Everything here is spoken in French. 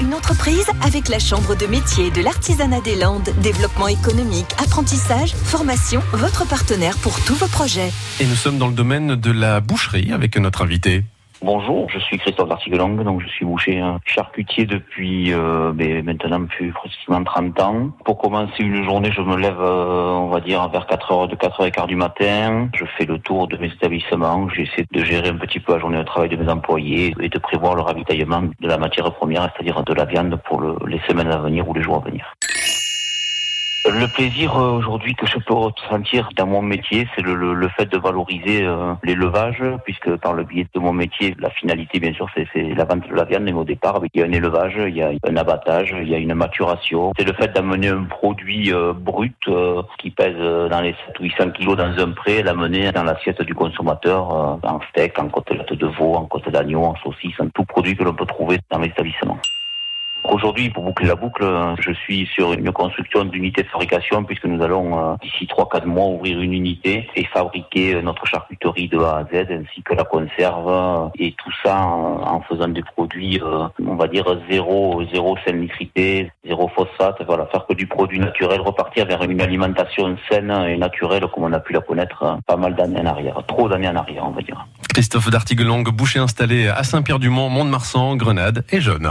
une entreprise avec la Chambre de métier de l'artisanat des Landes. Développement économique, apprentissage, formation, votre partenaire pour tous vos projets. Et nous sommes dans le domaine de la boucherie avec notre invité. Bonjour, je suis Christophe Lartigue-Longue, donc je suis boucher hein, charcutier depuis euh, ben, maintenant plus pratiquement 30 ans. Pour commencer une journée, je me lève, euh, on va dire, vers 4h, de 4h15 du matin. Je fais le tour de mes établissements, j'essaie de gérer un petit peu la journée de travail de mes employés et de prévoir le ravitaillement de la matière première, c'est-à-dire de la viande pour le, les semaines à venir ou les jours à venir. Le plaisir euh, aujourd'hui que je peux ressentir dans mon métier, c'est le, le, fait de valoriser euh, l'élevage, puisque par le biais de mon métier, la finalité, bien sûr, c'est la vente de la viande. Mais au départ, il y a un élevage, il y a un abattage, il y a une maturation. C'est le fait d'amener un produit euh, brut qui pèse dans les 7 ou 800 kilos dans un pré, l'amener dans l'assiette du consommateur en steak, en côtelette de veau, en côte d'agneau, en saucisse, en tout produit que l'on peut trouver dans l'établissement. Aujourd'hui, pour boucler la boucle, je suis sur une construction d'unité de fabrication puisque nous allons euh, d'ici 3-4 mois ouvrir une unité et fabriquer euh, notre charcuterie de A à Z ainsi que la conserve et tout ça en faisant des produits, euh, on va dire zéro, zéro nitrité, zéro phosphate, voilà, faire que du produit naturel, repartir vers une alimentation saine et naturelle comme on a pu la connaître pas mal d'années en arrière, trop d'années en arrière, on va dire. Christophe Dartiguelong, boucher installé à Saint-Pierre-du-Mont, Mont-de-Marsan, Grenade et Jeune